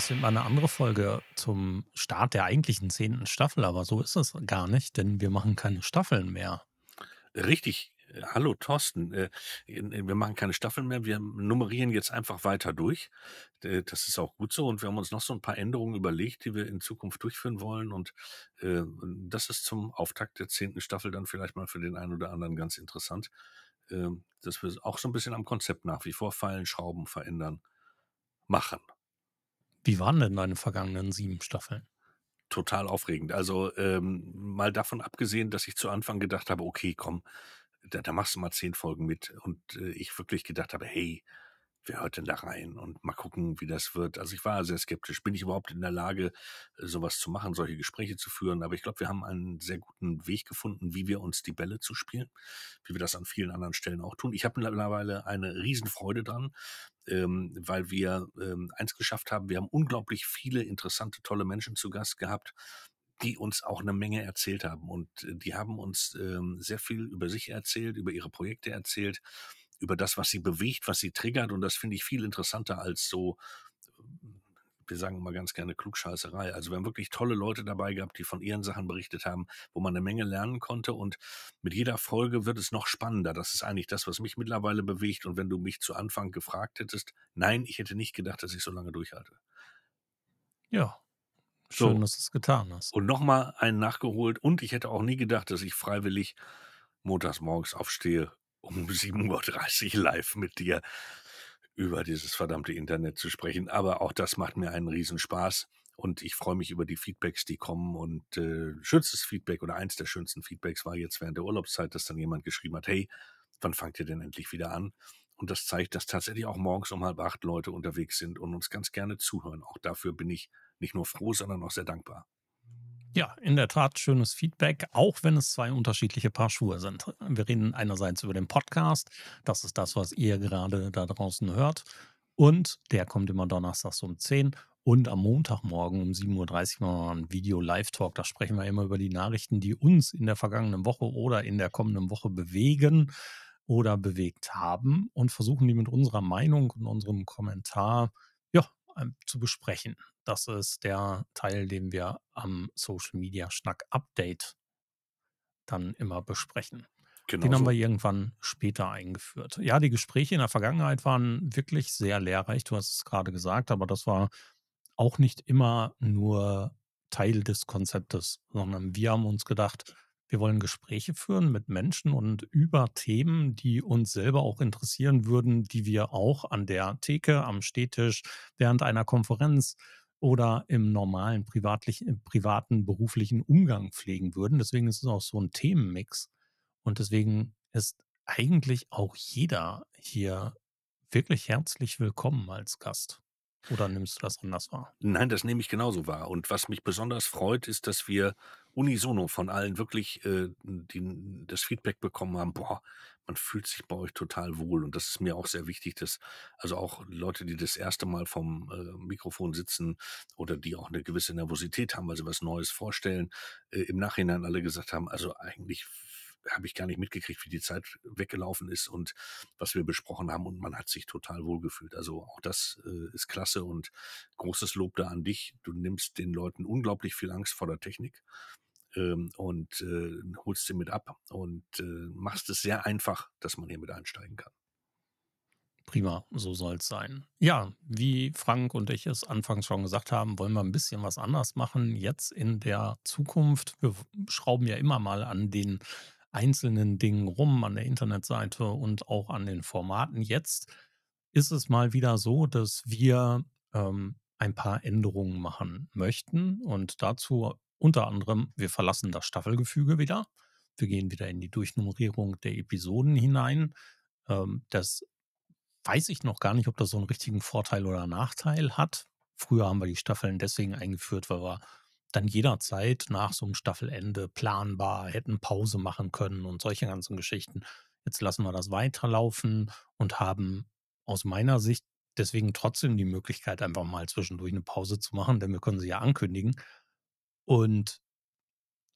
Das wird mal eine andere Folge zum Start der eigentlichen zehnten Staffel, aber so ist es gar nicht, denn wir machen keine Staffeln mehr. Richtig. Äh, hallo Thorsten. Äh, wir machen keine Staffeln mehr. Wir nummerieren jetzt einfach weiter durch. Äh, das ist auch gut so. Und wir haben uns noch so ein paar Änderungen überlegt, die wir in Zukunft durchführen wollen. Und das ist zum Auftakt der zehnten Staffel dann vielleicht mal für den einen oder anderen ganz interessant, ähm, dass wir auch so ein bisschen am Konzept nach wie vor feilen, schrauben, verändern, machen. Wie waren denn deine vergangenen sieben Staffeln? Total aufregend. Also ähm, mal davon abgesehen, dass ich zu Anfang gedacht habe, okay, komm, da, da machst du mal zehn Folgen mit. Und äh, ich wirklich gedacht habe, hey, wer hört denn da rein? Und mal gucken, wie das wird. Also ich war sehr skeptisch. Bin ich überhaupt in der Lage, äh, sowas zu machen, solche Gespräche zu führen? Aber ich glaube, wir haben einen sehr guten Weg gefunden, wie wir uns die Bälle zu spielen, wie wir das an vielen anderen Stellen auch tun. Ich habe mittlerweile eine Riesenfreude dran, ähm, weil wir ähm, eins geschafft haben. Wir haben unglaublich viele interessante, tolle Menschen zu Gast gehabt die uns auch eine Menge erzählt haben. Und äh, die haben uns ähm, sehr viel über sich erzählt, über ihre Projekte erzählt über das, was sie bewegt, was sie triggert. Und das finde ich viel interessanter als so, wir sagen immer ganz gerne Klugscheißerei. Also wir haben wirklich tolle Leute dabei gehabt, die von ihren Sachen berichtet haben, wo man eine Menge lernen konnte. Und mit jeder Folge wird es noch spannender. Das ist eigentlich das, was mich mittlerweile bewegt. Und wenn du mich zu Anfang gefragt hättest, nein, ich hätte nicht gedacht, dass ich so lange durchhalte. Ja, Schön, so. dass du es getan hast. Und nochmal einen nachgeholt. Und ich hätte auch nie gedacht, dass ich freiwillig montags morgens aufstehe um 7.30 Uhr live mit dir über dieses verdammte Internet zu sprechen. Aber auch das macht mir einen Riesenspaß. Und ich freue mich über die Feedbacks, die kommen. Und äh, schönstes Feedback oder eins der schönsten Feedbacks war jetzt während der Urlaubszeit, dass dann jemand geschrieben hat, hey, wann fangt ihr denn endlich wieder an? Und das zeigt, dass tatsächlich auch morgens um halb acht Leute unterwegs sind und uns ganz gerne zuhören. Auch dafür bin ich nicht nur froh, sondern auch sehr dankbar. Ja, in der Tat schönes Feedback, auch wenn es zwei unterschiedliche Paar Schuhe sind. Wir reden einerseits über den Podcast, das ist das, was ihr gerade da draußen hört. Und der kommt immer donnerstags um 10 und am Montagmorgen um 7.30 Uhr machen wir ein Video-Live-Talk. Da sprechen wir immer über die Nachrichten, die uns in der vergangenen Woche oder in der kommenden Woche bewegen oder bewegt haben und versuchen die mit unserer Meinung und unserem Kommentar ja, zu besprechen. Das ist der Teil, den wir am Social Media Schnack Update dann immer besprechen. Genau Den haben wir irgendwann später eingeführt. Ja, die Gespräche in der Vergangenheit waren wirklich sehr lehrreich. Du hast es gerade gesagt, aber das war auch nicht immer nur Teil des Konzeptes, sondern wir haben uns gedacht, wir wollen Gespräche führen mit Menschen und über Themen, die uns selber auch interessieren würden, die wir auch an der Theke, am Stehtisch, während einer Konferenz oder im normalen privatlichen, privaten, beruflichen Umgang pflegen würden. Deswegen ist es auch so ein Themenmix. Und deswegen ist eigentlich auch jeder hier wirklich herzlich willkommen als Gast. Oder nimmst du das anders wahr? Nein, das nehme ich genauso wahr. Und was mich besonders freut, ist, dass wir unisono von allen wirklich äh, die, das Feedback bekommen haben, boah, man fühlt sich bei euch total wohl. Und das ist mir auch sehr wichtig, dass also auch Leute, die das erste Mal vom äh, Mikrofon sitzen oder die auch eine gewisse Nervosität haben, weil sie was Neues vorstellen, äh, im Nachhinein alle gesagt haben, also eigentlich habe ich gar nicht mitgekriegt, wie die Zeit weggelaufen ist und was wir besprochen haben und man hat sich total wohlgefühlt. Also auch das äh, ist klasse und großes Lob da an dich. Du nimmst den Leuten unglaublich viel Angst vor der Technik ähm, und äh, holst sie mit ab und äh, machst es sehr einfach, dass man hier mit einsteigen kann. Prima, so soll es sein. Ja, wie Frank und ich es anfangs schon gesagt haben, wollen wir ein bisschen was anders machen jetzt in der Zukunft. Wir schrauben ja immer mal an den einzelnen Dingen rum, an der Internetseite und auch an den Formaten. Jetzt ist es mal wieder so, dass wir ähm, ein paar Änderungen machen möchten und dazu unter anderem, wir verlassen das Staffelgefüge wieder. Wir gehen wieder in die Durchnummerierung der Episoden hinein. Ähm, das weiß ich noch gar nicht, ob das so einen richtigen Vorteil oder Nachteil hat. Früher haben wir die Staffeln deswegen eingeführt, weil wir dann jederzeit nach so einem Staffelende planbar hätten Pause machen können und solche ganzen Geschichten. Jetzt lassen wir das weiterlaufen und haben aus meiner Sicht deswegen trotzdem die Möglichkeit, einfach mal zwischendurch eine Pause zu machen, denn wir können sie ja ankündigen. Und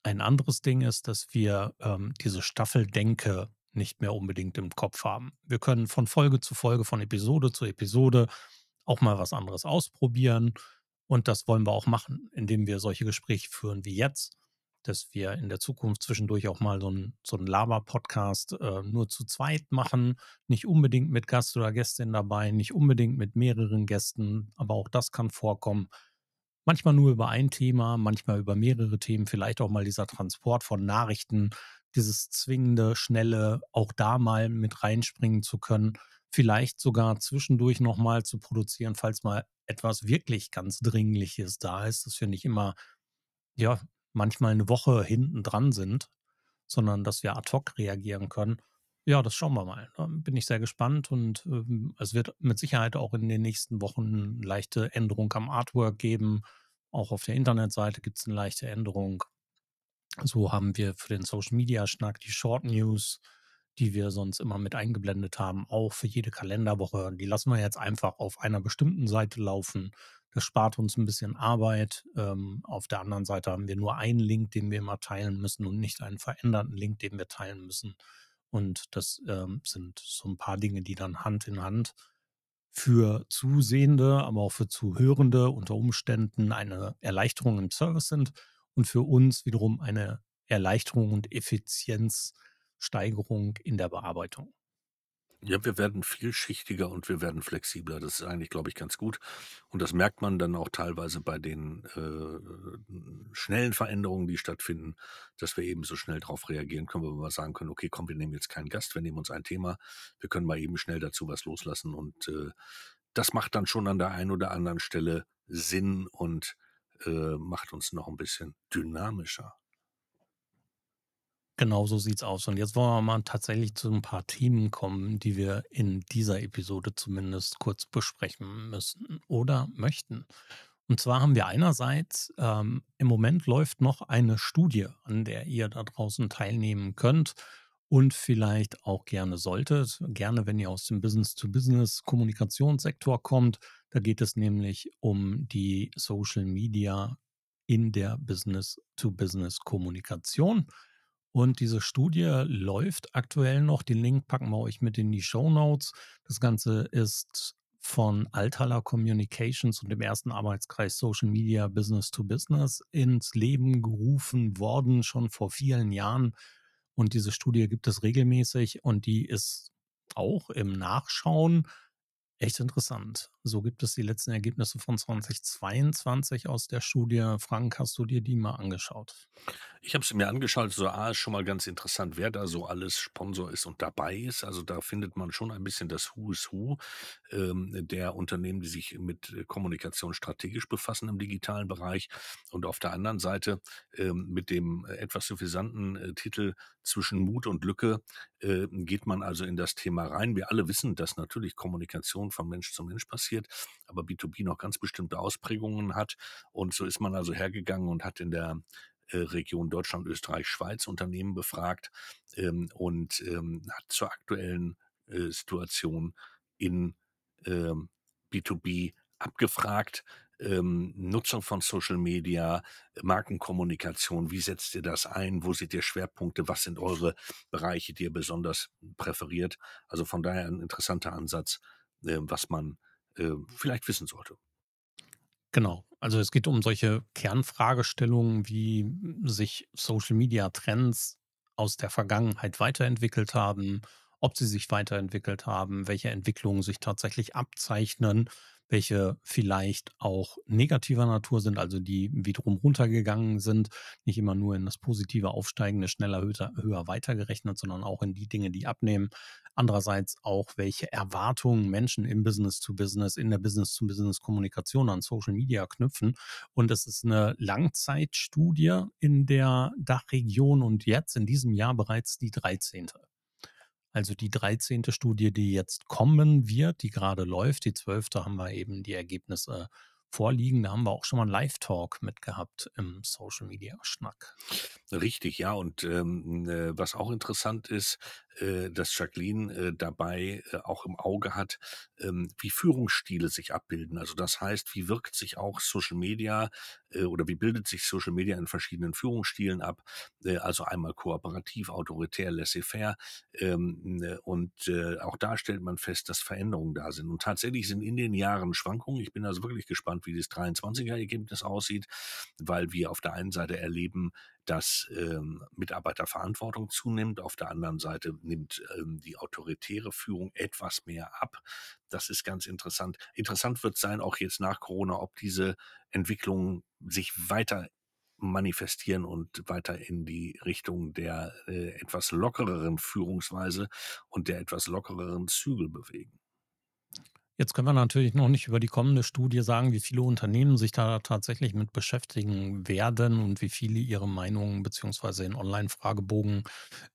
ein anderes Ding ist, dass wir ähm, diese Staffeldenke nicht mehr unbedingt im Kopf haben. Wir können von Folge zu Folge, von Episode zu Episode auch mal was anderes ausprobieren. Und das wollen wir auch machen, indem wir solche Gespräche führen wie jetzt, dass wir in der Zukunft zwischendurch auch mal so einen so Laber-Podcast äh, nur zu zweit machen, nicht unbedingt mit Gast oder Gästin dabei, nicht unbedingt mit mehreren Gästen, aber auch das kann vorkommen. Manchmal nur über ein Thema, manchmal über mehrere Themen, vielleicht auch mal dieser Transport von Nachrichten, dieses zwingende, schnelle, auch da mal mit reinspringen zu können, vielleicht sogar zwischendurch nochmal zu produzieren, falls mal etwas wirklich ganz Dringliches da ist, dass wir nicht immer, ja, manchmal eine Woche hinten dran sind, sondern dass wir ad hoc reagieren können. Ja, das schauen wir mal. Da bin ich sehr gespannt und ähm, es wird mit Sicherheit auch in den nächsten Wochen eine leichte Änderung am Artwork geben. Auch auf der Internetseite gibt es eine leichte Änderung. So haben wir für den Social Media Schnack die Short News, die wir sonst immer mit eingeblendet haben, auch für jede Kalenderwoche. Die lassen wir jetzt einfach auf einer bestimmten Seite laufen. Das spart uns ein bisschen Arbeit. Ähm, auf der anderen Seite haben wir nur einen Link, den wir immer teilen müssen und nicht einen veränderten Link, den wir teilen müssen. Und das ähm, sind so ein paar Dinge, die dann Hand in Hand für Zusehende, aber auch für Zuhörende unter Umständen eine Erleichterung im Service sind und für uns wiederum eine Erleichterung und Effizienzsteigerung in der Bearbeitung. Ja, wir werden vielschichtiger und wir werden flexibler. Das ist eigentlich, glaube ich, ganz gut. Und das merkt man dann auch teilweise bei den äh, schnellen Veränderungen, die stattfinden, dass wir eben so schnell darauf reagieren können, weil wir sagen können, okay, komm, wir nehmen jetzt keinen Gast, wir nehmen uns ein Thema, wir können mal eben schnell dazu was loslassen. Und äh, das macht dann schon an der einen oder anderen Stelle Sinn und äh, macht uns noch ein bisschen dynamischer. Genau so sieht's aus. Und jetzt wollen wir mal tatsächlich zu ein paar Themen kommen, die wir in dieser Episode zumindest kurz besprechen müssen oder möchten. Und zwar haben wir einerseits, ähm, im Moment läuft noch eine Studie, an der ihr da draußen teilnehmen könnt und vielleicht auch gerne solltet. Gerne, wenn ihr aus dem Business-to-Business-Kommunikationssektor kommt. Da geht es nämlich um die Social Media in der Business-to-Business-Kommunikation. Und diese Studie läuft aktuell noch. Den Link packen wir euch mit in die Show Notes. Das Ganze ist von Althaler Communications und dem ersten Arbeitskreis Social Media Business to Business ins Leben gerufen worden, schon vor vielen Jahren. Und diese Studie gibt es regelmäßig und die ist auch im Nachschauen Echt interessant. So gibt es die letzten Ergebnisse von 2022 aus der Studie. Frank, hast du dir die mal angeschaut? Ich habe sie mir angeschaut. So, A ist schon mal ganz interessant, wer da so alles Sponsor ist und dabei ist. Also da findet man schon ein bisschen das Who is Who ähm, der Unternehmen, die sich mit Kommunikation strategisch befassen im digitalen Bereich. Und auf der anderen Seite ähm, mit dem äh, etwas suffisanten äh, Titel Zwischen Mut und Lücke äh, geht man also in das Thema rein. Wir alle wissen, dass natürlich Kommunikation von Mensch zu Mensch passiert, aber B2B noch ganz bestimmte Ausprägungen hat. Und so ist man also hergegangen und hat in der äh, Region Deutschland, Österreich, Schweiz Unternehmen befragt ähm, und ähm, hat zur aktuellen äh, Situation in ähm, B2B abgefragt, ähm, Nutzung von Social Media, Markenkommunikation, wie setzt ihr das ein? Wo seht ihr Schwerpunkte? Was sind eure Bereiche, die ihr besonders präferiert? Also von daher ein interessanter Ansatz, äh, was man äh, vielleicht wissen sollte. Genau. Also es geht um solche Kernfragestellungen, wie sich Social Media Trends aus der Vergangenheit weiterentwickelt haben, ob sie sich weiterentwickelt haben, welche Entwicklungen sich tatsächlich abzeichnen welche vielleicht auch negativer Natur sind, also die wiederum runtergegangen sind, nicht immer nur in das positive Aufsteigende schneller, höher, höher weitergerechnet, sondern auch in die Dinge, die abnehmen. Andererseits auch, welche Erwartungen Menschen im Business-to-Business, in der Business-to-Business-Kommunikation an Social Media knüpfen. Und es ist eine Langzeitstudie in der Dachregion und jetzt in diesem Jahr bereits die 13. Also die dreizehnte Studie, die jetzt kommen wird, die gerade läuft, die zwölfte haben wir eben die Ergebnisse vorliegen. Da haben wir auch schon mal einen Live-Talk mit gehabt im Social Media Schnack. Richtig, ja. Und ähm, äh, was auch interessant ist, dass Jacqueline äh, dabei äh, auch im Auge hat, ähm, wie Führungsstile sich abbilden. Also das heißt, wie wirkt sich auch Social Media äh, oder wie bildet sich Social Media in verschiedenen Führungsstilen ab? Äh, also einmal kooperativ, autoritär, laissez-faire. Ähm, äh, und äh, auch da stellt man fest, dass Veränderungen da sind. Und tatsächlich sind in den Jahren Schwankungen. Ich bin also wirklich gespannt, wie das 23er-Ergebnis aussieht, weil wir auf der einen Seite erleben, dass ähm, Mitarbeiterverantwortung zunimmt. Auf der anderen Seite nimmt ähm, die autoritäre Führung etwas mehr ab. Das ist ganz interessant. Interessant wird sein, auch jetzt nach Corona, ob diese Entwicklungen sich weiter manifestieren und weiter in die Richtung der äh, etwas lockereren Führungsweise und der etwas lockereren Zügel bewegen. Jetzt können wir natürlich noch nicht über die kommende Studie sagen, wie viele Unternehmen sich da tatsächlich mit beschäftigen werden und wie viele ihre Meinungen beziehungsweise in Online-Fragebogen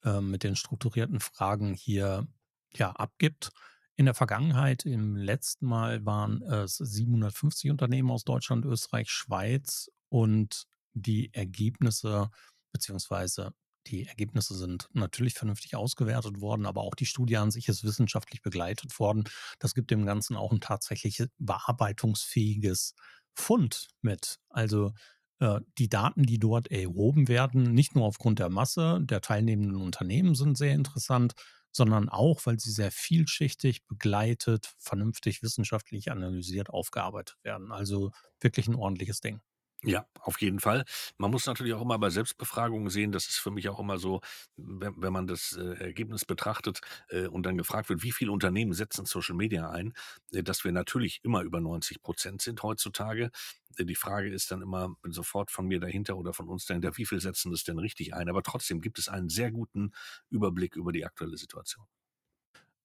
äh, mit den strukturierten Fragen hier ja, abgibt. In der Vergangenheit, im letzten Mal waren es 750 Unternehmen aus Deutschland, Österreich, Schweiz und die Ergebnisse beziehungsweise die Ergebnisse sind natürlich vernünftig ausgewertet worden, aber auch die Studie an sich ist wissenschaftlich begleitet worden. Das gibt dem Ganzen auch ein tatsächlich bearbeitungsfähiges Fund mit. Also äh, die Daten, die dort erhoben werden, nicht nur aufgrund der Masse der teilnehmenden Unternehmen sind sehr interessant, sondern auch, weil sie sehr vielschichtig begleitet, vernünftig wissenschaftlich analysiert aufgearbeitet werden. Also wirklich ein ordentliches Ding. Ja, auf jeden Fall. Man muss natürlich auch immer bei Selbstbefragungen sehen, das ist für mich auch immer so, wenn, wenn man das äh, Ergebnis betrachtet äh, und dann gefragt wird, wie viele Unternehmen setzen Social Media ein, äh, dass wir natürlich immer über 90 Prozent sind heutzutage. Äh, die Frage ist dann immer sofort von mir dahinter oder von uns dahinter, wie viel setzen das denn richtig ein? Aber trotzdem gibt es einen sehr guten Überblick über die aktuelle Situation.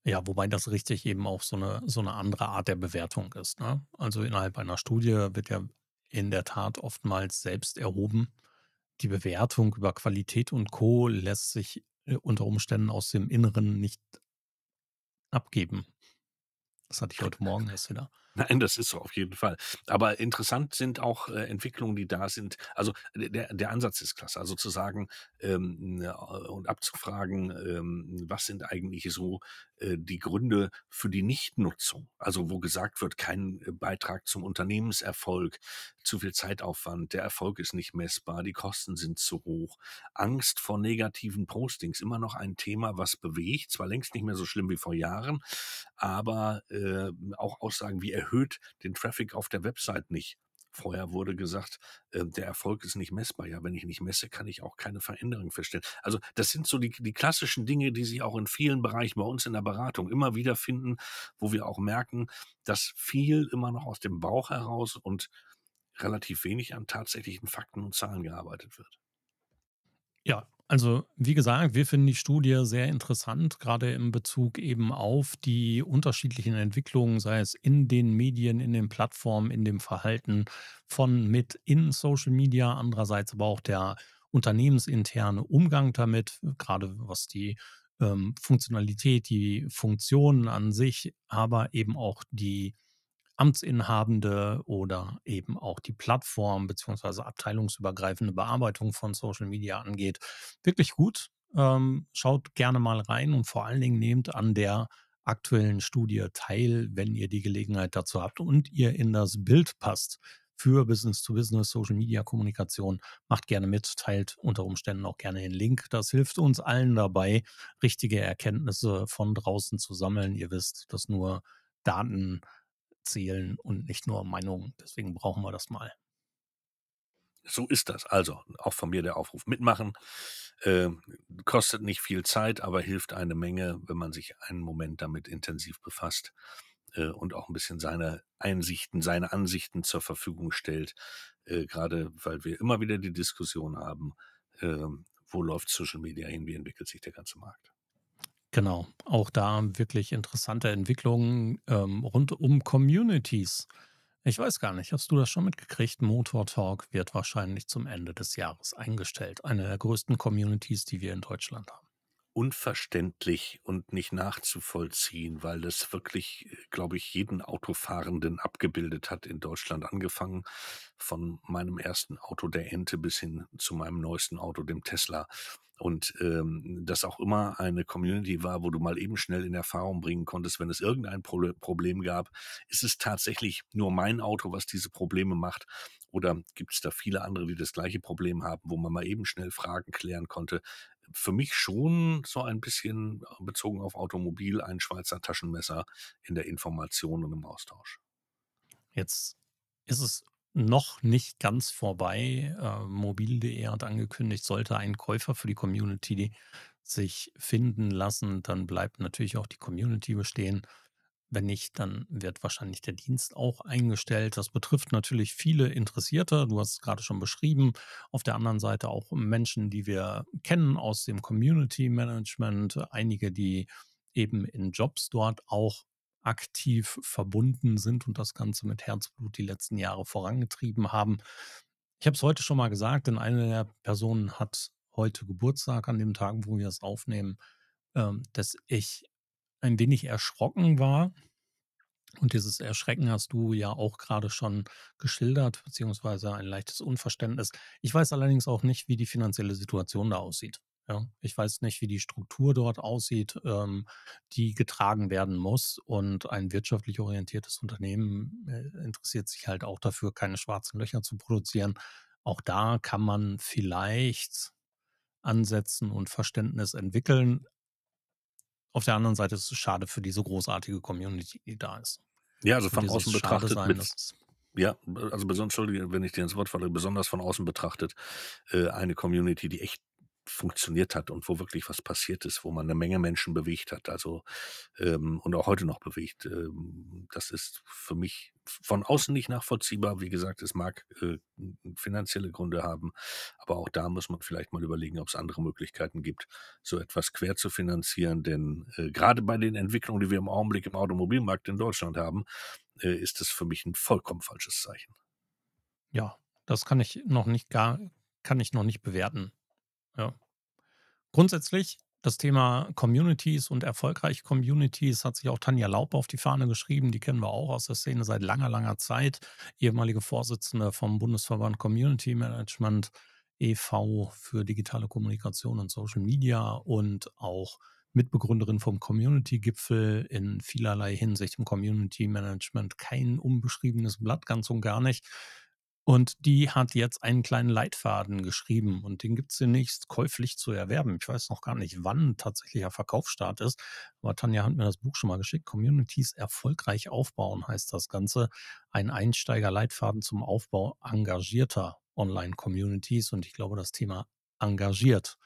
Ja, wobei das richtig eben auch so eine, so eine andere Art der Bewertung ist. Ne? Also innerhalb einer Studie wird ja in der Tat oftmals selbst erhoben. Die Bewertung über Qualität und Co. lässt sich äh, unter Umständen aus dem Inneren nicht abgeben. Das hatte ich heute Morgen erst wieder. Nein, das ist so auf jeden Fall. Aber interessant sind auch äh, Entwicklungen, die da sind. Also der, der Ansatz ist klasse. Also zu sagen ähm, äh, und abzufragen, ähm, was sind eigentlich so äh, die Gründe für die Nichtnutzung? Also wo gesagt wird, kein äh, Beitrag zum Unternehmenserfolg, zu viel Zeitaufwand, der Erfolg ist nicht messbar, die Kosten sind zu hoch, Angst vor negativen Postings, immer noch ein Thema, was bewegt, zwar längst nicht mehr so schlimm wie vor Jahren, aber äh, auch Aussagen wie erhöht den Traffic auf der Website nicht. Vorher wurde gesagt, äh, der Erfolg ist nicht messbar. Ja, wenn ich nicht messe, kann ich auch keine Veränderung feststellen. Also das sind so die, die klassischen Dinge, die sich auch in vielen Bereichen bei uns in der Beratung immer wieder finden, wo wir auch merken, dass viel immer noch aus dem Bauch heraus und relativ wenig an tatsächlichen Fakten und Zahlen gearbeitet wird. Ja, also wie gesagt, wir finden die Studie sehr interessant, gerade im Bezug eben auf die unterschiedlichen Entwicklungen, sei es in den Medien, in den Plattformen, in dem Verhalten von mit in Social Media, andererseits aber auch der unternehmensinterne Umgang damit, gerade was die ähm, Funktionalität, die Funktionen an sich, aber eben auch die Amtsinhabende oder eben auch die Plattform beziehungsweise abteilungsübergreifende Bearbeitung von Social Media angeht, wirklich gut. Ähm, schaut gerne mal rein und vor allen Dingen nehmt an der aktuellen Studie teil, wenn ihr die Gelegenheit dazu habt und ihr in das Bild passt für Business-to-Business, Social-Media-Kommunikation. Macht gerne mit, teilt unter Umständen auch gerne den Link. Das hilft uns allen dabei, richtige Erkenntnisse von draußen zu sammeln. Ihr wisst, dass nur Daten zählen und nicht nur Meinungen. Deswegen brauchen wir das mal. So ist das. Also, auch von mir der Aufruf mitmachen. Äh, kostet nicht viel Zeit, aber hilft eine Menge, wenn man sich einen Moment damit intensiv befasst äh, und auch ein bisschen seine Einsichten, seine Ansichten zur Verfügung stellt. Äh, Gerade weil wir immer wieder die Diskussion haben, ähm, wo läuft Social Media hin, wie entwickelt sich der ganze Markt. Genau, auch da wirklich interessante Entwicklungen ähm, rund um Communities. Ich weiß gar nicht, hast du das schon mitgekriegt? Motor Talk wird wahrscheinlich zum Ende des Jahres eingestellt. Eine der größten Communities, die wir in Deutschland haben. unverständlich und nicht nachzuvollziehen, weil das wirklich, glaube ich, jeden Autofahrenden abgebildet hat in Deutschland, angefangen von meinem ersten Auto, der Ente, bis hin zu meinem neuesten Auto, dem Tesla. Und, ähm, das auch immer eine Community war, wo du mal eben schnell in Erfahrung bringen konntest, wenn es irgendein Prole Problem gab, ist es tatsächlich nur mein Auto, was diese Probleme macht, oder gibt es da viele andere, die das gleiche Problem haben, wo man mal eben schnell Fragen klären konnte? Für mich schon so ein bisschen äh, bezogen auf Automobil ein Schweizer Taschenmesser in der Information und im Austausch. Jetzt ist es noch nicht ganz vorbei. Äh, mobil.de hat angekündigt, sollte ein Käufer für die Community sich finden lassen, dann bleibt natürlich auch die Community bestehen. Wenn nicht, dann wird wahrscheinlich der Dienst auch eingestellt. Das betrifft natürlich viele Interessierte. Du hast es gerade schon beschrieben. Auf der anderen Seite auch Menschen, die wir kennen aus dem Community Management. Einige, die eben in Jobs dort auch aktiv verbunden sind und das Ganze mit Herzblut die letzten Jahre vorangetrieben haben. Ich habe es heute schon mal gesagt, denn eine der Personen hat heute Geburtstag an dem Tag, wo wir es aufnehmen, ähm, dass ich ein wenig erschrocken war. Und dieses Erschrecken hast du ja auch gerade schon geschildert, beziehungsweise ein leichtes Unverständnis. Ich weiß allerdings auch nicht, wie die finanzielle Situation da aussieht. Ja, ich weiß nicht, wie die Struktur dort aussieht, ähm, die getragen werden muss. Und ein wirtschaftlich orientiertes Unternehmen äh, interessiert sich halt auch dafür, keine schwarzen Löcher zu produzieren. Auch da kann man vielleicht ansetzen und Verständnis entwickeln. Auf der anderen Seite ist es schade für diese großartige Community, die da ist. Ja, also von außen betrachtet sein, ja, also besonders, wenn ich dir ins Wort falle, besonders von außen betrachtet, äh, eine Community, die echt funktioniert hat und wo wirklich was passiert ist, wo man eine Menge Menschen bewegt hat, also ähm, und auch heute noch bewegt. Ähm, das ist für mich von außen nicht nachvollziehbar. Wie gesagt, es mag äh, finanzielle Gründe haben, aber auch da muss man vielleicht mal überlegen, ob es andere Möglichkeiten gibt, so etwas quer zu finanzieren. Denn äh, gerade bei den Entwicklungen, die wir im Augenblick im Automobilmarkt in Deutschland haben, äh, ist es für mich ein vollkommen falsches Zeichen. Ja, das kann ich noch nicht gar, kann ich noch nicht bewerten. Ja. Grundsätzlich das Thema Communities und erfolgreiche Communities hat sich auch Tanja Laub auf die Fahne geschrieben. Die kennen wir auch aus der Szene seit langer, langer Zeit. Ehemalige Vorsitzende vom Bundesverband Community Management e.V. für digitale Kommunikation und Social Media und auch Mitbegründerin vom Community-Gipfel in vielerlei Hinsicht im Community Management. Kein unbeschriebenes Blatt, ganz und gar nicht. Und die hat jetzt einen kleinen Leitfaden geschrieben und den gibt es demnächst käuflich zu erwerben. Ich weiß noch gar nicht, wann tatsächlicher Verkaufsstart ist, aber Tanja hat mir das Buch schon mal geschickt. Communities erfolgreich aufbauen heißt das Ganze. Ein Einsteiger-Leitfaden zum Aufbau engagierter Online-Communities und ich glaube, das Thema engagiert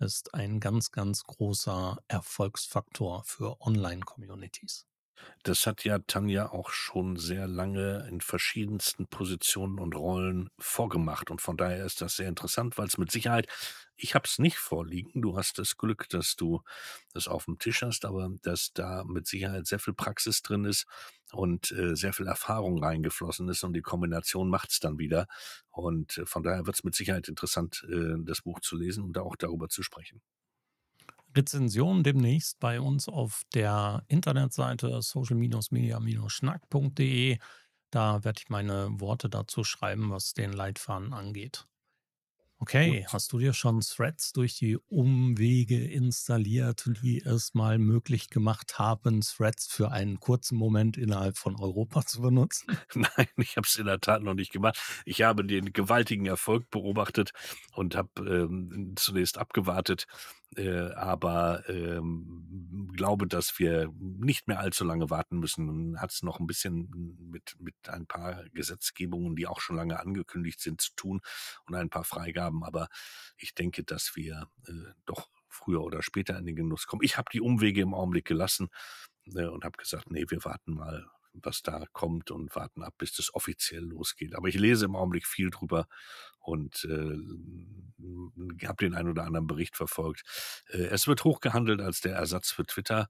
ist ein ganz, ganz großer Erfolgsfaktor für Online-Communities. Das hat ja Tanja auch schon sehr lange in verschiedensten Positionen und Rollen vorgemacht und von daher ist das sehr interessant, weil es mit Sicherheit ich habe es nicht vorliegen. Du hast das Glück, dass du das auf dem Tisch hast, aber dass da mit Sicherheit sehr viel Praxis drin ist und, äh, sehr viel Erfahrung reingeflossen ist und die Kombination macht es dann wieder. Und, äh, von daher wird es mit Sicherheit interessant, äh, das Buch zu lesen und da auch darüber zu sprechen. Rezension demnächst bei uns auf der Internetseite social-media-schnack.de. Da werde ich meine Worte dazu schreiben, was den Leitfaden angeht. Okay, hast du dir schon Threads durch die Umwege installiert, die es mal möglich gemacht haben, Threads für einen kurzen Moment innerhalb von Europa zu benutzen? Nein, ich habe es in der Tat noch nicht gemacht. Ich habe den gewaltigen Erfolg beobachtet und habe ähm, zunächst abgewartet, äh, aber ähm, glaube, dass wir nicht mehr allzu lange warten müssen. Hat es noch ein bisschen mit, mit ein paar Gesetzgebungen, die auch schon lange angekündigt sind, zu tun und ein paar Freigaben. Aber ich denke, dass wir äh, doch früher oder später in den Genuss kommen. Ich habe die Umwege im Augenblick gelassen äh, und habe gesagt, nee, wir warten mal was da kommt und warten ab, bis das offiziell losgeht. Aber ich lese im Augenblick viel drüber und äh, habe den einen oder anderen Bericht verfolgt. Äh, es wird hochgehandelt als der Ersatz für Twitter.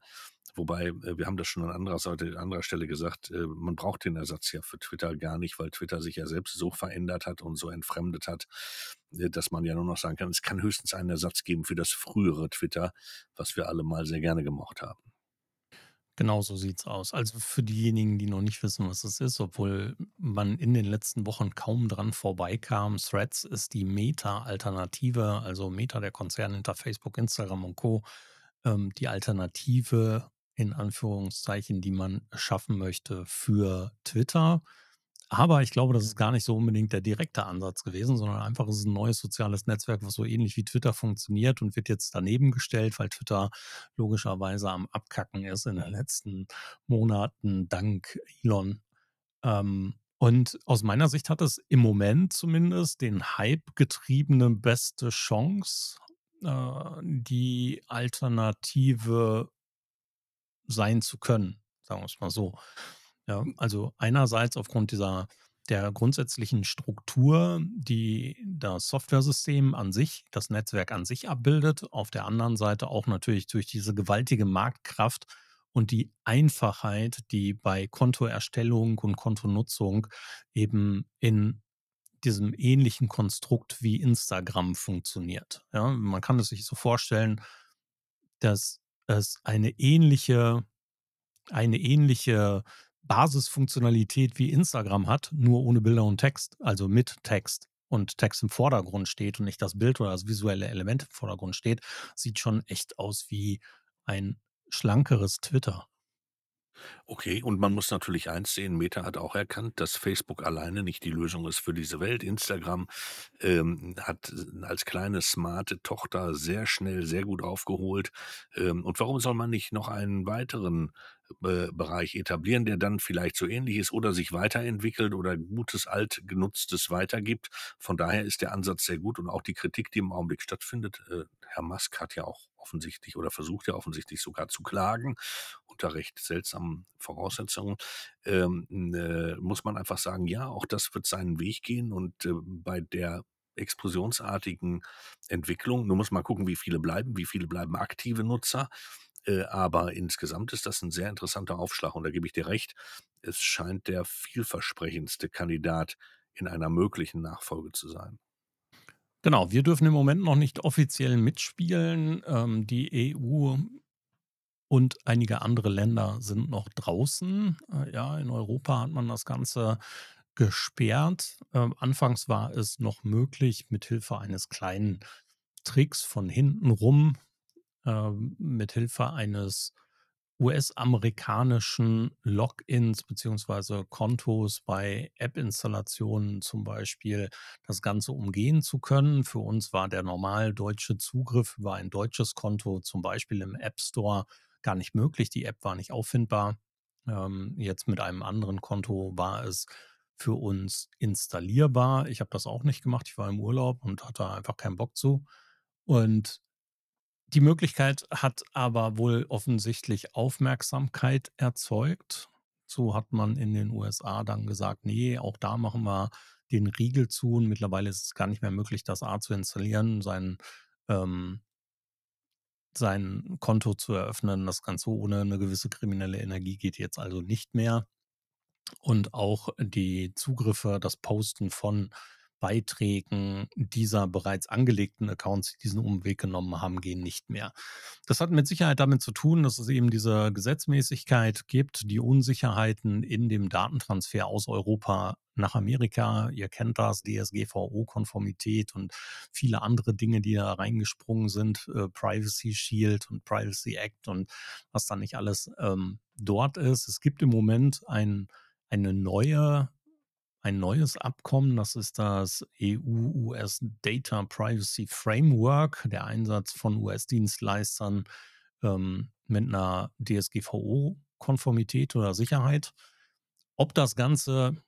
Wobei, äh, wir haben das schon an anderer Seite, an anderer Stelle gesagt, äh, man braucht den Ersatz ja für Twitter gar nicht, weil Twitter sich ja selbst so verändert hat und so entfremdet hat, äh, dass man ja nur noch sagen kann, es kann höchstens einen Ersatz geben für das frühere Twitter, was wir alle mal sehr gerne gemocht haben. Genau so sieht's aus. Also für diejenigen, die noch nicht wissen, was es ist, obwohl man in den letzten Wochen kaum dran vorbeikam, Threads ist die Meta-Alternative, also Meta, der Konzern hinter Facebook, Instagram und Co., ähm, die Alternative in Anführungszeichen, die man schaffen möchte für Twitter. Aber ich glaube, das ist gar nicht so unbedingt der direkte Ansatz gewesen, sondern einfach ist es ein neues soziales Netzwerk, was so ähnlich wie Twitter funktioniert und wird jetzt daneben gestellt, weil Twitter logischerweise am Abkacken ist in den letzten Monaten dank Elon. Ähm, und aus meiner Sicht hat es im Moment zumindest den Hype getriebene beste Chance, äh, die Alternative sein zu können, sagen wir es mal so. Ja, also einerseits aufgrund dieser der grundsätzlichen Struktur, die das Softwaresystem an sich, das Netzwerk an sich abbildet, auf der anderen Seite auch natürlich durch diese gewaltige Marktkraft und die Einfachheit, die bei Kontoerstellung und Kontonutzung eben in diesem ähnlichen Konstrukt wie Instagram funktioniert. Ja, man kann es sich so vorstellen, dass es eine ähnliche, eine ähnliche Basisfunktionalität wie Instagram hat, nur ohne Bilder und Text, also mit Text und Text im Vordergrund steht und nicht das Bild oder das visuelle Element im Vordergrund steht, sieht schon echt aus wie ein schlankeres Twitter. Okay, und man muss natürlich eins sehen, Meta hat auch erkannt, dass Facebook alleine nicht die Lösung ist für diese Welt. Instagram ähm, hat als kleine smarte Tochter sehr schnell, sehr gut aufgeholt. Ähm, und warum soll man nicht noch einen weiteren äh, Bereich etablieren, der dann vielleicht so ähnlich ist oder sich weiterentwickelt oder gutes, alt genutztes weitergibt. Von daher ist der Ansatz sehr gut und auch die Kritik, die im Augenblick stattfindet. Äh, Herr Musk hat ja auch offensichtlich oder versucht ja offensichtlich sogar zu klagen unter recht seltsamen Voraussetzungen. Ähm, äh, muss man einfach sagen, ja, auch das wird seinen Weg gehen und äh, bei der explosionsartigen Entwicklung. Nur muss man gucken, wie viele bleiben, wie viele bleiben aktive Nutzer. Äh, aber insgesamt ist das ein sehr interessanter Aufschlag und da gebe ich dir recht. Es scheint der vielversprechendste Kandidat in einer möglichen Nachfolge zu sein. Genau, wir dürfen im Moment noch nicht offiziell mitspielen. Ähm, die EU und einige andere Länder sind noch draußen. Äh, ja, in Europa hat man das Ganze gesperrt. Ähm, anfangs war es noch möglich, mithilfe eines kleinen Tricks von hinten rum ähm, mithilfe eines US-amerikanischen Logins beziehungsweise Kontos bei App-Installationen zum Beispiel das Ganze umgehen zu können. Für uns war der normal deutsche Zugriff über ein deutsches Konto zum Beispiel im App Store gar nicht möglich. Die App war nicht auffindbar. Ähm, jetzt mit einem anderen Konto war es für uns installierbar. Ich habe das auch nicht gemacht. Ich war im Urlaub und hatte einfach keinen Bock zu. Und die Möglichkeit hat aber wohl offensichtlich Aufmerksamkeit erzeugt. So hat man in den USA dann gesagt, nee, auch da machen wir den Riegel zu und mittlerweile ist es gar nicht mehr möglich, das A zu installieren, sein, ähm, sein Konto zu eröffnen. Das Ganze ohne eine gewisse kriminelle Energie geht jetzt also nicht mehr. Und auch die Zugriffe, das Posten von Beiträgen dieser bereits angelegten Accounts, die diesen Umweg genommen haben, gehen nicht mehr. Das hat mit Sicherheit damit zu tun, dass es eben diese Gesetzmäßigkeit gibt, die Unsicherheiten in dem Datentransfer aus Europa nach Amerika. Ihr kennt das, DSGVO-Konformität und viele andere Dinge, die da reingesprungen sind, äh, Privacy Shield und Privacy Act und was da nicht alles ähm, dort ist. Es gibt im Moment ein, eine neue ein neues Abkommen. Das ist das EU-US Data Privacy Framework, der Einsatz von US-Dienstleistern ähm, mit einer DSGVO-Konformität oder Sicherheit. Ob das Ganze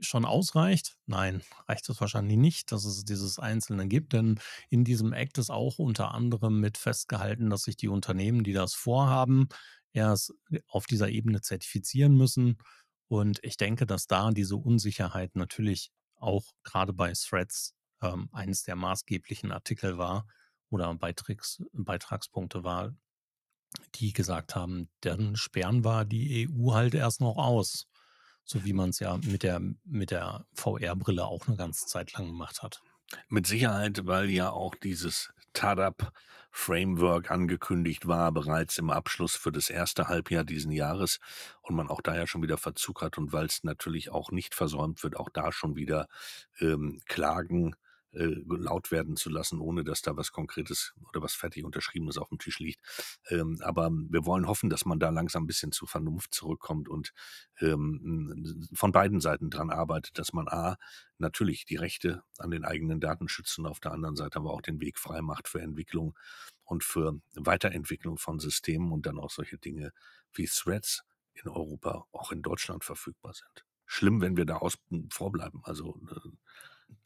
schon ausreicht? Nein, reicht es wahrscheinlich nicht, dass es dieses Einzelne gibt, denn in diesem Act ist auch unter anderem mit festgehalten, dass sich die Unternehmen, die das vorhaben, erst auf dieser Ebene zertifizieren müssen. Und ich denke, dass da diese Unsicherheit natürlich auch gerade bei Threads ähm, eines der maßgeblichen Artikel war oder Beitrags, Beitragspunkte war, die gesagt haben, dann sperren wir die EU halt erst noch aus. So wie man es ja mit der, mit der VR-Brille auch eine ganze Zeit lang gemacht hat. Mit Sicherheit, weil ja auch dieses TADAP-Framework angekündigt war, bereits im Abschluss für das erste Halbjahr diesen Jahres und man auch da ja schon wieder Verzug hat und weil es natürlich auch nicht versäumt wird, auch da schon wieder ähm, Klagen äh, laut werden zu lassen, ohne dass da was Konkretes oder was fertig unterschriebenes auf dem Tisch liegt. Ähm, aber wir wollen hoffen, dass man da langsam ein bisschen zu Vernunft zurückkommt und ähm, von beiden Seiten dran arbeitet, dass man A, natürlich die Rechte an den eigenen Daten schützt und auf der anderen Seite aber auch den Weg frei macht für Entwicklung und für Weiterentwicklung von Systemen und dann auch solche Dinge wie Threads in Europa, auch in Deutschland verfügbar sind. Schlimm, wenn wir da außen vorbleiben. Also äh,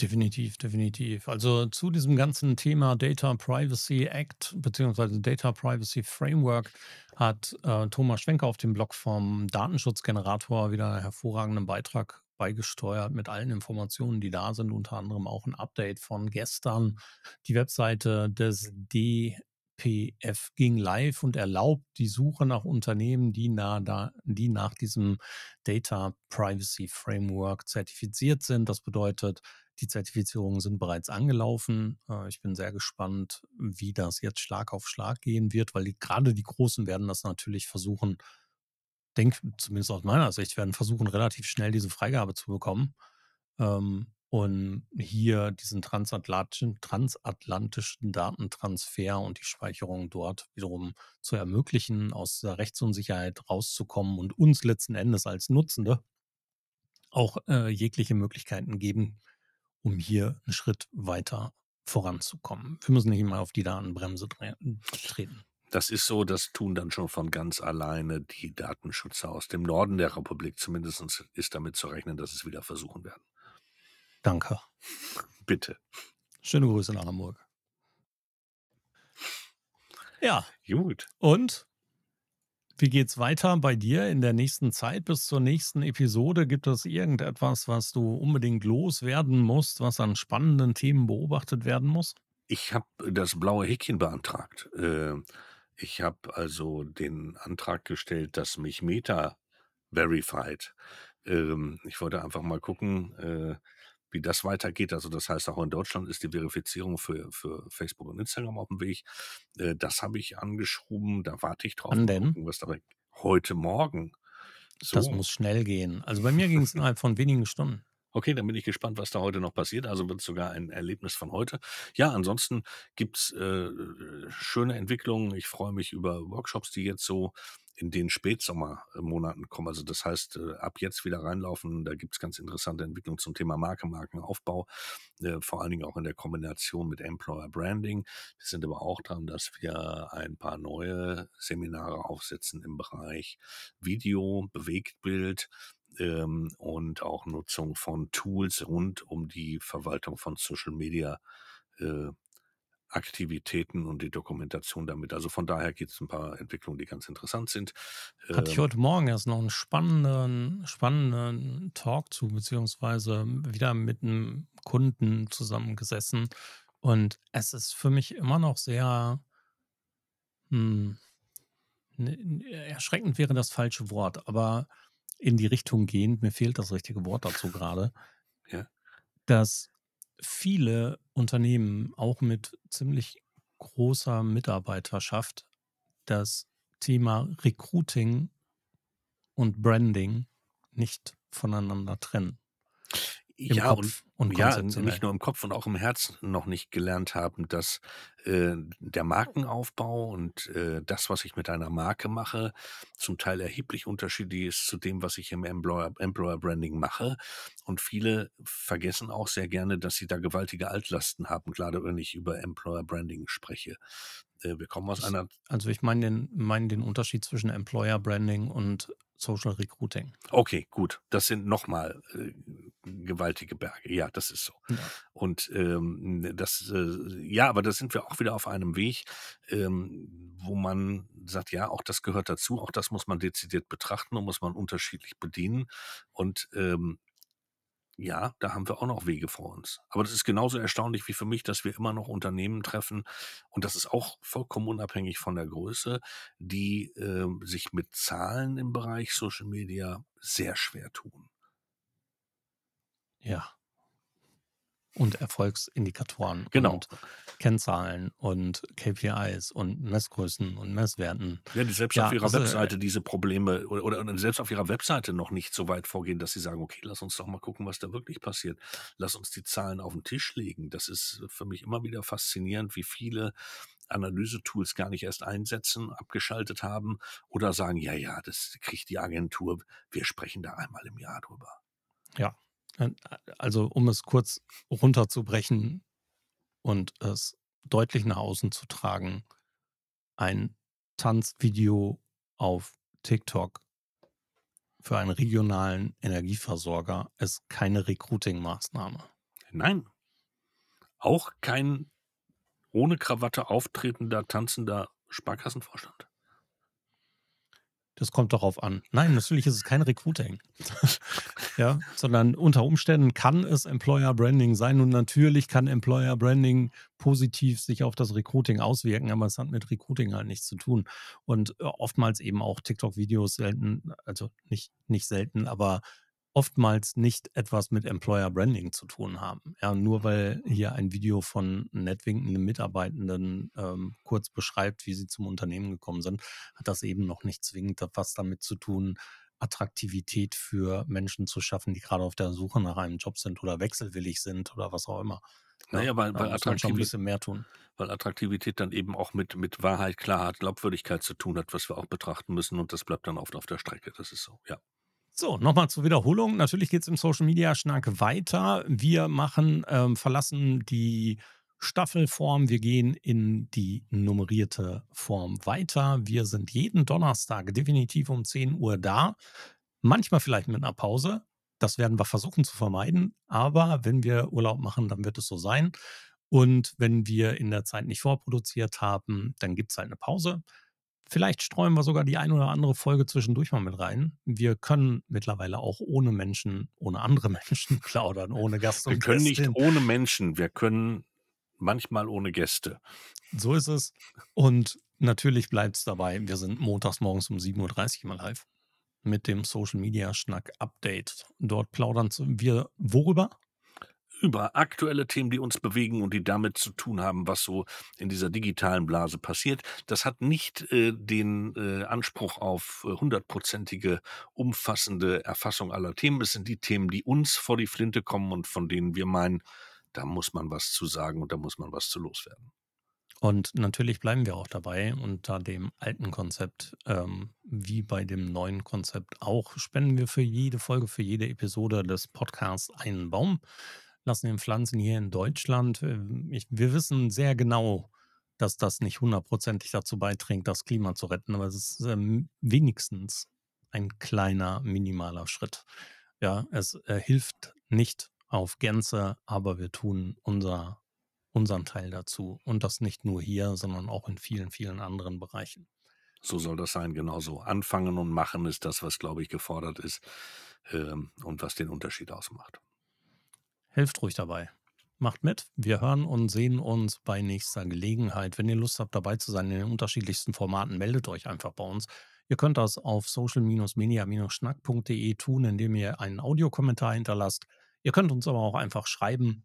Definitiv, definitiv. Also zu diesem ganzen Thema Data Privacy Act bzw. Data Privacy Framework hat äh, Thomas Schwenker auf dem Blog vom Datenschutzgenerator wieder einen hervorragenden Beitrag beigesteuert mit allen Informationen, die da sind, unter anderem auch ein Update von gestern. Die Webseite des D PF ging live und erlaubt die Suche nach Unternehmen, die, nah da, die nach diesem Data Privacy Framework zertifiziert sind. Das bedeutet, die Zertifizierungen sind bereits angelaufen. Äh, ich bin sehr gespannt, wie das jetzt Schlag auf Schlag gehen wird, weil die, gerade die Großen werden das natürlich versuchen, denk, zumindest aus meiner Sicht, werden versuchen, relativ schnell diese Freigabe zu bekommen. Ähm, und hier diesen transatlantischen, transatlantischen Datentransfer und die Speicherung dort wiederum zu ermöglichen, aus der Rechtsunsicherheit rauszukommen und uns letzten Endes als Nutzende auch äh, jegliche Möglichkeiten geben, um hier einen Schritt weiter voranzukommen. Wir müssen nicht immer auf die Datenbremse treten. Das ist so, das tun dann schon von ganz alleine die Datenschützer aus dem Norden der Republik. Zumindest ist damit zu rechnen, dass es wieder versuchen werden. Danke. Bitte. Schöne Grüße nach Hamburg. Ja. Gut. Und wie geht's weiter bei dir in der nächsten Zeit bis zur nächsten Episode? Gibt es irgendetwas, was du unbedingt loswerden musst, was an spannenden Themen beobachtet werden muss? Ich habe das blaue Häkchen beantragt. Äh, ich habe also den Antrag gestellt, dass mich Meta verified. Ähm, ich wollte einfach mal gucken, äh, wie das weitergeht. Also das heißt, auch in Deutschland ist die Verifizierung für, für Facebook und Instagram auf dem Weg. Äh, das habe ich angeschoben, da warte ich drauf. Wann denn? Was dabei heute Morgen. So. Das muss schnell gehen. Also bei mir ging es innerhalb von wenigen Stunden. Okay, dann bin ich gespannt, was da heute noch passiert. Also wird es sogar ein Erlebnis von heute. Ja, ansonsten gibt's äh, schöne Entwicklungen. Ich freue mich über Workshops, die jetzt so in den Spätsommermonaten kommen. Also das heißt, äh, ab jetzt wieder reinlaufen. Da gibt es ganz interessante Entwicklungen zum Thema Marke, Markenaufbau, äh, vor allen Dingen auch in der Kombination mit Employer Branding. Wir sind aber auch dran, dass wir ein paar neue Seminare aufsetzen im Bereich Video, Bewegtbild, ähm, und auch Nutzung von Tools rund um die Verwaltung von Social Media äh, Aktivitäten und die Dokumentation damit. Also von daher gibt es ein paar Entwicklungen, die ganz interessant sind. Hatte ich ähm heute Morgen erst noch einen spannenden, spannenden Talk zu, beziehungsweise wieder mit einem Kunden zusammengesessen. Und es ist für mich immer noch sehr hm, erschreckend wäre das falsche Wort, aber in die Richtung gehend, mir fehlt das richtige Wort dazu gerade, ja. dass viele Unternehmen auch mit ziemlich großer Mitarbeiterschaft das Thema Recruiting und Branding nicht voneinander trennen. Im ja, Kopf und, und ja, nicht nur im Kopf und auch im Herzen noch nicht gelernt haben, dass äh, der Markenaufbau und äh, das, was ich mit einer Marke mache, zum Teil erheblich unterschiedlich ist zu dem, was ich im Employer, Employer Branding mache. Und viele vergessen auch sehr gerne, dass sie da gewaltige Altlasten haben, gerade wenn ich über Employer Branding spreche. Äh, wir kommen aus einer. Also ich meine den, mein den Unterschied zwischen Employer Branding und Social Recruiting. Okay, gut. Das sind nochmal äh, gewaltige Berge. Ja, das ist so. Ja. Und ähm, das, äh, ja, aber da sind wir auch wieder auf einem Weg, ähm, wo man sagt, ja, auch das gehört dazu, auch das muss man dezidiert betrachten und muss man unterschiedlich bedienen. Und ähm, ja, da haben wir auch noch Wege vor uns. Aber das ist genauso erstaunlich wie für mich, dass wir immer noch Unternehmen treffen, und das ist auch vollkommen unabhängig von der Größe, die äh, sich mit Zahlen im Bereich Social Media sehr schwer tun. Ja. Und Erfolgsindikatoren Genau. und Kennzahlen und KPIs und Messgrößen und Messwerten. Ja, die selbst Ja, auf ihrer also, äh, Webseite diese Probleme oder, oder selbst auf ihrer Webseite noch nicht so weit vorgehen, dass sie sagen, okay, lass uns doch mal gucken, was da wirklich passiert. Lass uns die Zahlen auf den Tisch legen. Das ist für mich immer wieder faszinierend, wie viele Analysetools gar nicht erst einsetzen, abgeschaltet haben oder sagen, ja, ja, das kriegt die Agentur, wir sprechen da einmal im Jahr drüber. Ja. Äh, Also, um es kurz runterzubrechen und es deutlich nach außen zu tragen, ein Tanzvideo auf TikTok für einen regionalen Energieversorger ist keine Recruiting-Maßnahme. Nein, auch kein ohne Krawatte auftretender, tanzender Sparkassenvorstand. Das kommt darauf an. Nein, natürlich ist es kein Recruiting. ja, sondern unter Umständen kann es Employer Branding sein und natürlich kann Employer Branding positiv sich auf das Recruiting auswirken, aber es hat mit Recruiting halt nichts zu tun. Und äh, oftmals eben auch TikTok-Videos selten, also nicht, nicht selten, aber oftmals nicht etwas mit Employer Branding zu tun haben. Ja, nur weil hier ein Video von nettwinkenden Mitarbeitenden ähm, kurz beschreibt, wie sie zum Unternehmen gekommen sind, hat das eben noch nicht zwingend was damit zu tun, Attraktivität für Menschen zu schaffen, die gerade auf der Suche nach einem Job sind oder wechselwillig sind oder was auch immer. Naja, weil, weil, muss man schon ein Attraktivi bisschen mehr tun. weil Attraktivität dann eben auch mit, mit Wahrheit, Klarheit, Glaubwürdigkeit zu tun hat, was wir auch betrachten müssen und das bleibt dann oft auf der Strecke. Das ist so, ja. So, nochmal zur Wiederholung. Natürlich geht es im Social Media Schnack weiter. Wir machen, ähm, verlassen die Staffelform, wir gehen in die nummerierte Form weiter. Wir sind jeden Donnerstag definitiv um 10 Uhr da. Manchmal vielleicht mit einer Pause. Das werden wir versuchen zu vermeiden. Aber wenn wir Urlaub machen, dann wird es so sein. Und wenn wir in der Zeit nicht vorproduziert haben, dann gibt es halt eine Pause. Vielleicht streuen wir sogar die ein oder andere Folge zwischendurch mal mit rein. Wir können mittlerweile auch ohne Menschen, ohne andere Menschen plaudern, ohne Gast Wir und können nicht Gästin. ohne Menschen, wir können manchmal ohne Gäste. So ist es. Und natürlich bleibt es dabei. Wir sind montags morgens um 7.30 Uhr mal live mit dem Social Media Schnack Update. Dort plaudern wir worüber? Über aktuelle Themen, die uns bewegen und die damit zu tun haben, was so in dieser digitalen Blase passiert. Das hat nicht äh, den äh, Anspruch auf äh, hundertprozentige, umfassende Erfassung aller Themen. Es sind die Themen, die uns vor die Flinte kommen und von denen wir meinen, da muss man was zu sagen und da muss man was zu loswerden. Und natürlich bleiben wir auch dabei unter dem alten Konzept, ähm, wie bei dem neuen Konzept auch, spenden wir für jede Folge, für jede Episode des Podcasts einen Baum, lassen den Pflanzen hier in Deutschland. Ähm, Ich, wir wissen sehr genau, dass das nicht hundertprozentig dazu beiträgt, das Klima zu retten, aber es ist ähm, wenigstens ein kleiner, minimaler Schritt. Ja, es äh, hilft nicht auf Gänze, aber wir tun unser unseren Teil dazu. Und das nicht nur hier, sondern auch in vielen, vielen anderen Bereichen. So soll das sein, genauso. Anfangen und machen ist das, was, glaube ich, gefordert ist ähm, und was den Unterschied ausmacht. Helft ruhig dabei. Macht mit. Wir hören und sehen uns bei nächster Gelegenheit. Wenn ihr Lust habt, dabei zu sein in den unterschiedlichsten Formaten, meldet euch einfach bei uns. Ihr könnt das auf social-media-schnack.de tun, indem ihr einen Audiokommentar hinterlasst. Ihr könnt uns aber auch einfach schreiben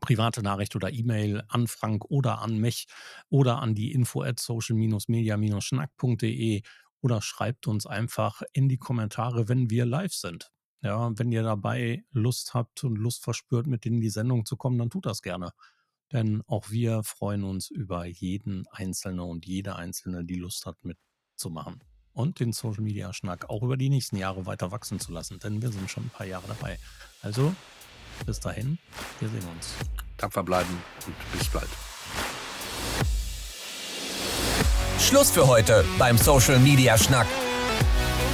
private Nachricht oder E-Mail an Frank oder an mich oder an die info at social-media-schnack.de oder schreibt uns einfach in die Kommentare, wenn wir live sind. Ja, wenn ihr dabei Lust habt und Lust verspürt, mit in die Sendung zu kommen, dann tut das gerne. Denn auch wir freuen uns über jeden Einzelnen und jede Einzelne, die Lust hat, mitzumachen. Und den Social Media Schnack auch über die nächsten Jahre weiter wachsen zu lassen, denn wir sind schon ein paar Jahre dabei. Also bis dahin, wir sehen uns. Tapfer bleiben und bis bald. Schluss für heute beim Social Media Schnack.